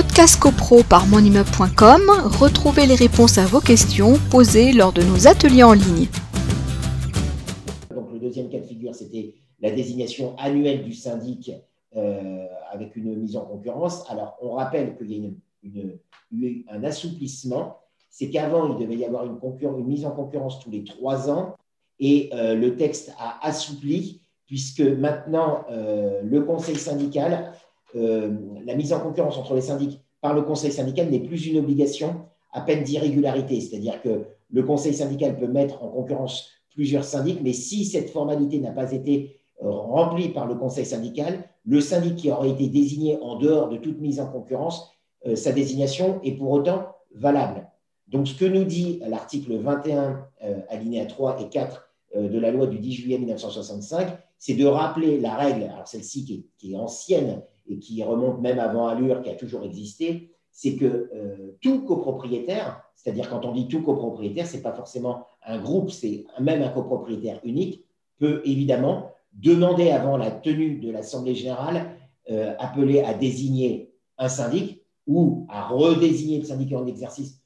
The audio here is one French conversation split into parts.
Podcast CoPro par monimmeuble.com, retrouvez les réponses à vos questions posées lors de nos ateliers en ligne. Donc le deuxième cas de figure, c'était la désignation annuelle du syndic euh, avec une mise en concurrence. Alors on rappelle qu'il y a une, un assouplissement, c'est qu'avant il devait y avoir une, mise en concurrence tous les trois ans et euh, le texte a assoupli puisque maintenant euh, le conseil syndical euh, la mise en concurrence entre les syndics par le conseil syndical n'est plus une obligation à peine d'irrégularité. C'est-à-dire que le conseil syndical peut mettre en concurrence plusieurs syndics, mais si cette formalité n'a pas été euh, remplie par le conseil syndical, le syndic qui aurait été désigné en dehors de toute mise en concurrence, euh, sa désignation est pour autant valable. Donc, ce que nous dit l'article 21, alinéa 3 et 4 de la loi du 10 juillet 1965, c'est de rappeler la règle, alors celle-ci qui, est ancienne et qui remonte même avant Allure, qui a toujours existé, c'est que euh, tout copropriétaire, c'est-à-dire quand on dit tout copropriétaire, ce n'est pas forcément un groupe, c'est même un copropriétaire unique, peut évidemment demander avant la tenue de l'Assemblée générale, euh, appeler à désigner un syndic ou à redésigner le syndic en exercice.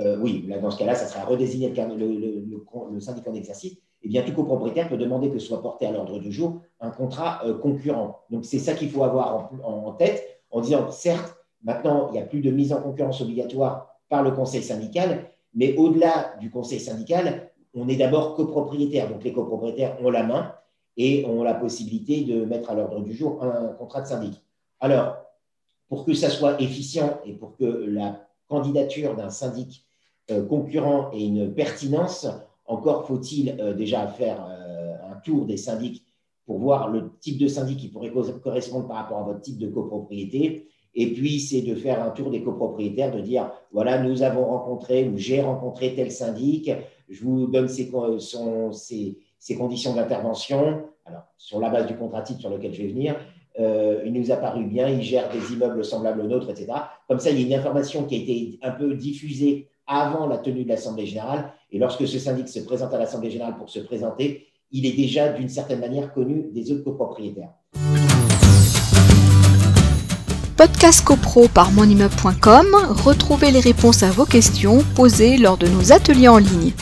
Euh, oui, là, dans ce cas-là, ça serait à redésigner le syndic en exercice eh bien, tout copropriétaire peut demander que soit porté à l'ordre du jour un contrat euh, concurrent. Donc, c'est ça qu'il faut avoir en, tête en disant, certes, maintenant, il n'y a plus de mise en concurrence obligatoire par le conseil syndical, mais au-delà du conseil syndical, on est d'abord copropriétaire. Donc, les copropriétaires ont la main et ont la possibilité de mettre à l'ordre du jour un contrat de syndic. Alors, pour que ça soit efficient et pour que la candidature d'un syndic euh, concurrent ait une pertinence, encore faut-il euh, déjà faire euh, un tour des syndics pour voir le type de syndic qui pourrait correspondre par rapport à votre type de copropriété. Et puis, c'est de faire un tour des copropriétaires, de dire, voilà, nous avons rencontré ou j'ai rencontré tel syndic, je vous donne ses, conditions d'intervention. Alors, sur la base du contrat type sur lequel je vais venir, euh, il nous a paru bien, il gère des immeubles semblables aux nôtres, etc. Comme ça, il y a une information qui a été un peu diffusée avant la tenue de l'Assemblée générale. Et lorsque ce syndic se présente à l'Assemblée générale pour se présenter, il est déjà d'une certaine manière connu des autres copropriétaires. Podcast CoPro par monimmeuble.com, retrouvez les réponses à vos questions posées lors de nos ateliers en ligne.